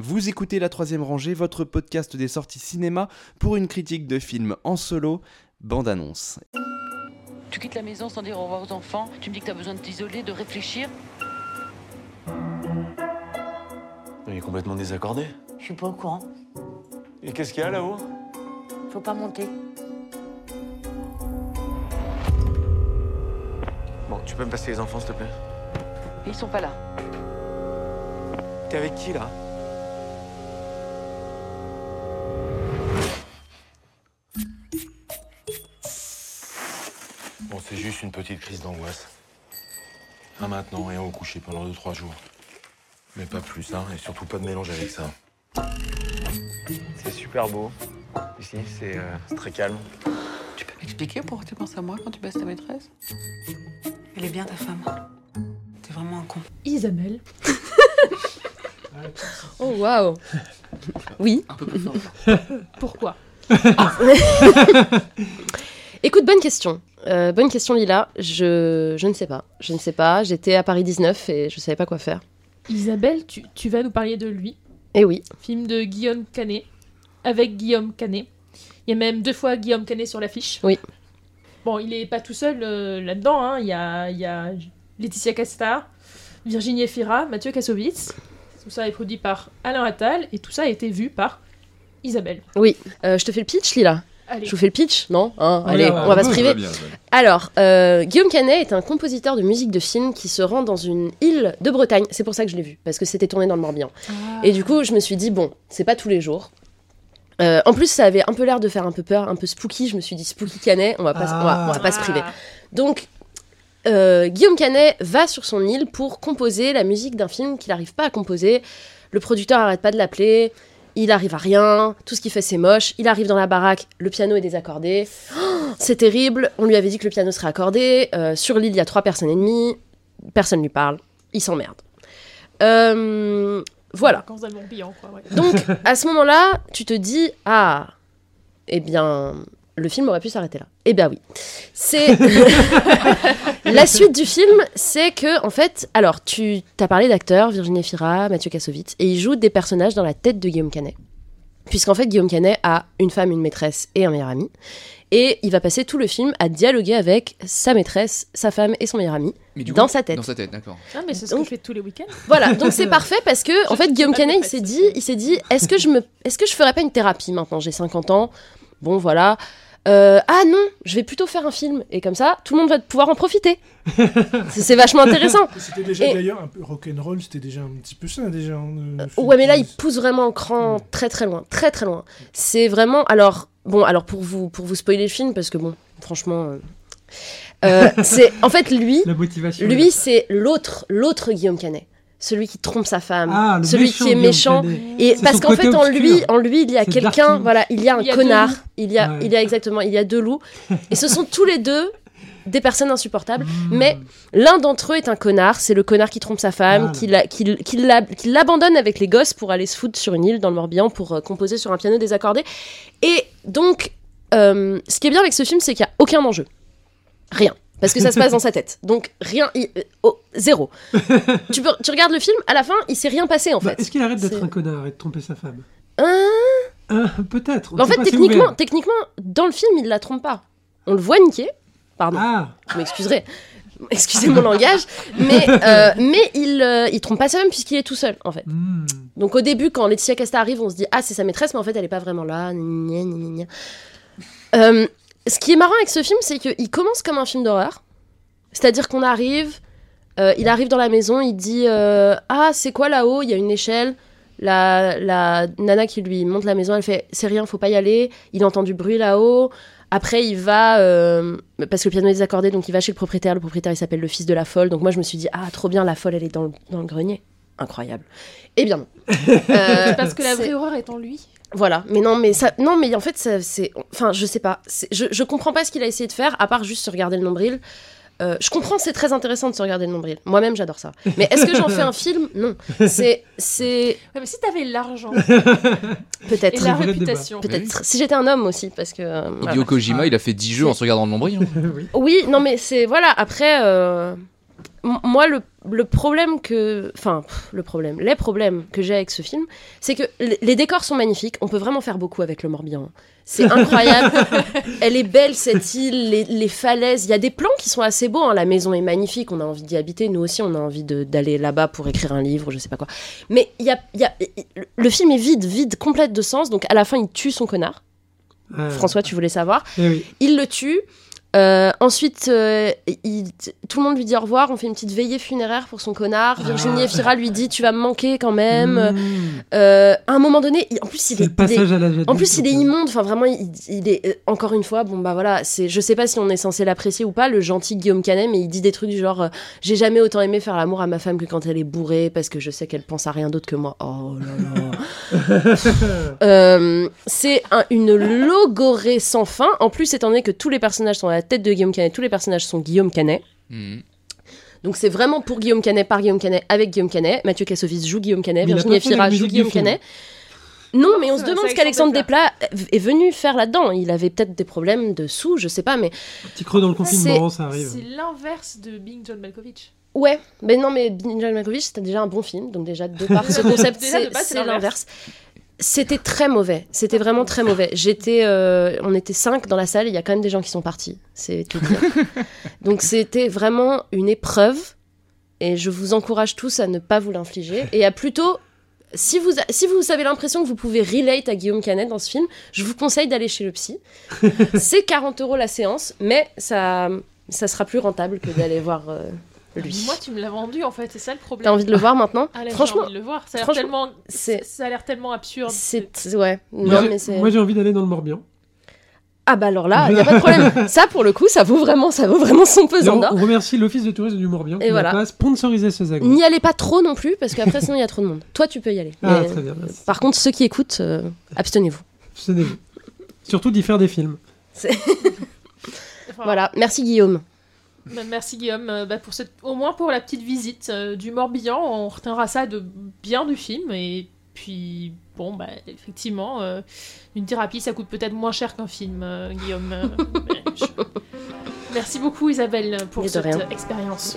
Vous écoutez La Troisième Rangée, votre podcast des sorties cinéma pour une critique de film en solo, bande-annonce. Tu quittes la maison sans dire au revoir aux enfants. Tu me dis que t'as besoin de t'isoler, de réfléchir. Il est complètement désaccordé. Je suis pas au courant. Et qu'est-ce qu'il y a là-haut? Faut pas monter. Bon, tu peux me passer les enfants, s'il te plaît? Ils sont pas là. T'es avec qui, là? Juste une petite crise d'angoisse. Un maintenant et au coucher pendant 2-3 jours. Mais pas plus, hein, et surtout pas de mélange avec ça. C'est super beau. Ici, c'est euh, très calme. Tu peux m'expliquer pourquoi tu penses à moi quand tu baisses ta maîtresse? Elle est bien ta femme. T'es vraiment un con. Isabelle. Oh waouh Oui. Pourquoi? Écoute, bonne question. Euh, bonne question Lila. Je, je ne sais pas. Je ne sais pas. J'étais à Paris 19 et je savais pas quoi faire. Isabelle, tu, tu vas nous parler de lui. Et oui. Film de Guillaume Canet. Avec Guillaume Canet. Il y a même deux fois Guillaume Canet sur l'affiche. Oui. Bon, il est pas tout seul euh, là-dedans. hein. Il, y a, il y a Laetitia Casta, Virginie Efira, Mathieu Kassovitz. Tout ça est produit par Alain Attal et tout ça a été vu par Isabelle. Oui. Euh, je te fais le pitch Lila. Allez. Je vous fais le pitch Non Hein, Allez, ouais, on va pas se priver. bien. Alors, euh, Guillaume Canet est un compositeur de musique de film qui se rend dans une île de Bretagne. C'est pour ça que je l'ai vu, parce que c'était tourné dans le Morbihan. Et du coup, je me suis dit, bon, c'est pas tous les jours. Euh, en plus, ça avait un peu l'air de faire un peu peur, un peu spooky. Je me suis dit, spooky Canet, on va pas, on va, on va pas se priver. Donc, euh, Guillaume Canet va sur son île pour composer la musique d'un film qu'il n'arrive pas à composer. Le producteur arrête pas de l'appeler. Il arrive à rien. Tout ce qu'il fait, c'est moche. Il arrive dans la baraque. Le piano est désaccordé. Oh, c'est terrible. On lui avait dit que le piano serait accordé. Euh, sur l'île, il y a trois personnes et demie. Personne lui parle. Il s'emmerde. Euh, voilà. Donc, à ce moment-là, tu te dis Ah, eh bien, le film aurait pu s'arrêter là. Eh bien, oui. C'est. La suite du film, c'est que, en fait, alors, tu as parlé d'acteurs, Virginie Efira, Mathieu Kassovitz, et ils jouent des personnages dans la tête de Guillaume Canet. Puisqu'en fait, Guillaume Canet a une femme, une maîtresse et un meilleur ami. Et il va passer tout le film à dialoguer avec sa maîtresse, sa femme et son meilleur ami Mais du dans coup, sa tête. Dans sa tête, d'accord. Ah, mais c'est ce Donc- que je fais tous les week-ends. Voilà, donc c'est parfait parce que en fait Guillaume Canet il s'est c'est. dit, il s'est dit, est-ce que je me, est-ce que je ferais pas une thérapie maintenant? J'ai 50 ans, bon voilà. Euh, ah non, je vais plutôt faire un film et comme ça tout le monde va pouvoir en profiter. c'est vachement intéressant. C'était déjà Et- d'ailleurs un peu rock'n'roll, c'était déjà un petit peu ça déjà. hein, film Ouais mais là il pousse vraiment le cran très très loin, très très loin. C'est vraiment alors bon alors pour vous pour vous spoiler le film parce que bon franchement euh, euh, c'est en fait lui La motivation. lui c'est l'autre l'autre Guillaume Canet. Celui qui trompe sa femme, Ah, celui méchant qui est méchant. Et parce qu'en fait, en lui, en lui, il y a quelqu'un, voilà, il y a un Il y a deux connard, il y a, Ouais. il y a exactement, il y a deux loups, et ce sont tous les deux des personnes insupportables. Mmh. Mais l'un d'entre eux est un connard, c'est le connard qui trompe sa femme, Voilà. qui la- qui- qui la- qui l'abandonne avec les gosses pour aller se foutre sur une île dans le Morbihan pour euh, composer sur un piano désaccordé. Et donc, euh, ce qui est bien avec ce film, c'est qu'il n'y a aucun enjeu, rien. Parce que ça se passe dans sa tête. Donc, rien, il- euh, oh, zéro. tu, peux, tu regardes le film, à la fin, il s'est rien passé en Bah, fait. Est-ce qu'il arrête d'être un connard et de tromper sa femme? Hein? Hein, Peut-être. en fait, techniquement, techniquement, dans le film, il la trompe pas. On le voit niquer. Pardon, Ah, vous m'excuserez. Excusez mon langage. Mais, euh, mais il, euh, il trompe pas sa femme puisqu'il est tout seul, en fait. hmm. Donc au début, quand Laetitia Casta arrive, on se dit Ah, c'est sa maîtresse, mais en fait, elle est pas vraiment là. Gna, gna, gna, gna. Euh, ce qui est marrant avec ce film, c'est qu'il commence comme un film d'horreur. C'est-à-dire qu'on arrive, euh, il arrive dans la maison, il dit euh, Ah, c'est quoi là-haut? Il y a une échelle. La, la nana qui lui monte la maison, elle fait C'est rien, faut pas y aller. Il entend du bruit là-haut. Après, il va, euh, parce que le piano est désaccordé, donc il va chez le propriétaire. Le propriétaire, il s'appelle le fils de la folle. Donc moi, je me suis dit Ah, trop bien, la folle, elle est dans le, dans le grenier. Incroyable. Eh bien non. Euh, Parce que la vraie horreur est en lui. Voilà, mais non, mais ça, non, mais en fait, ça, c'est, enfin, je sais pas, C'est- je, je comprends pas ce qu'il a essayé de faire, à part juste se regarder le nombril. Euh, je comprends c'est très intéressant de se regarder le nombril. Moi-même, j'adore ça. Mais est-ce que j'en fais un film? Non. C'est, c'est Ouais, mais si t'avais l'argent et peut-être, la vrai réputation. peut-être. Si j'étais un homme aussi, parce que. euh, voilà. Hideo il a fait 10 jeux en se regardant le nombril. hein. Oui, non, mais c'est voilà. Après, euh, moi, le, le problème que. Enfin, le problème. Les problèmes que j'ai avec ce film, c'est que les décors sont magnifiques. On peut vraiment faire beaucoup avec le Morbihan. C'est incroyable. Elle est belle, cette île, les, les falaises. Il y a des plans qui sont assez beaux. hein. La maison est magnifique. On a envie d'y habiter. Nous aussi, on a envie d'aller là-bas pour écrire un livre, je sais pas quoi. Mais il y a, il y a- le film est vide, vide, complète de sens. Donc, à la fin, il tue son connard. Euh, François, tu voulais savoir. eh oui. Il le tue. Euh, ensuite, euh, il- tout le monde lui dit au revoir. On fait une petite veillée funéraire pour son connard. Virginie Ah. Efira lui dit Tu vas me manquer quand même. Mmh. Euh, à un moment donné, il- en plus, il est, il en plus, il est immonde. Enfin, vraiment, il, est encore une fois. Bon, bah voilà. C'est, je sais pas si on est censé l'apprécier ou pas, le gentil Guillaume Canet, mais il dit des trucs du genre J'ai jamais autant aimé faire l'amour à ma femme que quand elle est bourrée, parce que je sais qu'elle pense à rien d'autre que moi. Oh là là. C'est un- une logorée sans fin. En plus, étant donné que tous les personnages sont à la tête de Guillaume Canet, tous les personnages sont Guillaume Canet. Mhm. Donc c'est vraiment pour Guillaume Canet, par Guillaume Canet, avec Guillaume Canet. Mathieu Kassovitz joue Guillaume Canet, Mais Virginie Efira joue Guillaume. Canet. Non, mais on se demande ce qu'Alexandre Alexandre Desplat est venu faire là-dedans. Il avait peut-être des problèmes de sous, je sais pas, mais Petit creux dans le confinement, C'est- ça arrive. C'est l'inverse de Being John Malkovich. ouais. Mais non, mais Ninja Malkovich, c'était déjà un bon film, donc déjà de par ce concept, c'est l'inverse. C'était très mauvais. C'était vraiment très mauvais. J'étais, euh, on était cinq dans la salle. Il y a quand même des gens qui sont partis. C'est tout dire. Donc c'était vraiment une épreuve. Et je vous encourage tous à ne pas vous l'infliger et à plutôt, si vous, si vous avez l'impression que vous pouvez relate à Guillaume Canet dans ce film, je vous conseille d'aller chez le psy. C'est 40 euros la séance, mais ça, ça sera plus rentable que d'aller voir euh, lui. Moi, tu me l'as vendu en fait, c'est ça le problème. T'as envie de le voir maintenant Allez, Franchement, j'ai envie de le voir. Ça a l'air franchement, tellement, c'est- ça a l'air tellement absurde. c'est ouais. Moi, Non j'ai- mais c'est. Moi, j'ai envie d'aller dans le Morbihan. Ah bah alors là, il y a pas de problème. ça pour le coup, ça vaut vraiment, ça vaut vraiment son pesant d'or. on remercie l'Office de tourisme du Morbihan qui voilà. n'a pas sponsorisé ce zagon. N'y allez pas trop non plus parce qu'après sinon il y a trop de monde. Toi tu peux y aller. Ah, Mais, très bien, merci. par contre ceux qui écoutent, euh, abstenez-vous. Abstenez-vous. Surtout d'y faire des films. Voilà, merci Guillaume. Bah, Merci Guillaume. Euh, bah, pour cette... Au moins pour la petite visite euh, du Morbihan, on retiendra ça de bien du film. Et puis, bon, bah, effectivement, euh, une thérapie, ça coûte peut-être moins cher qu'un film, euh, Guillaume. Euh, je- Merci beaucoup Isabelle pour cette rien. expérience.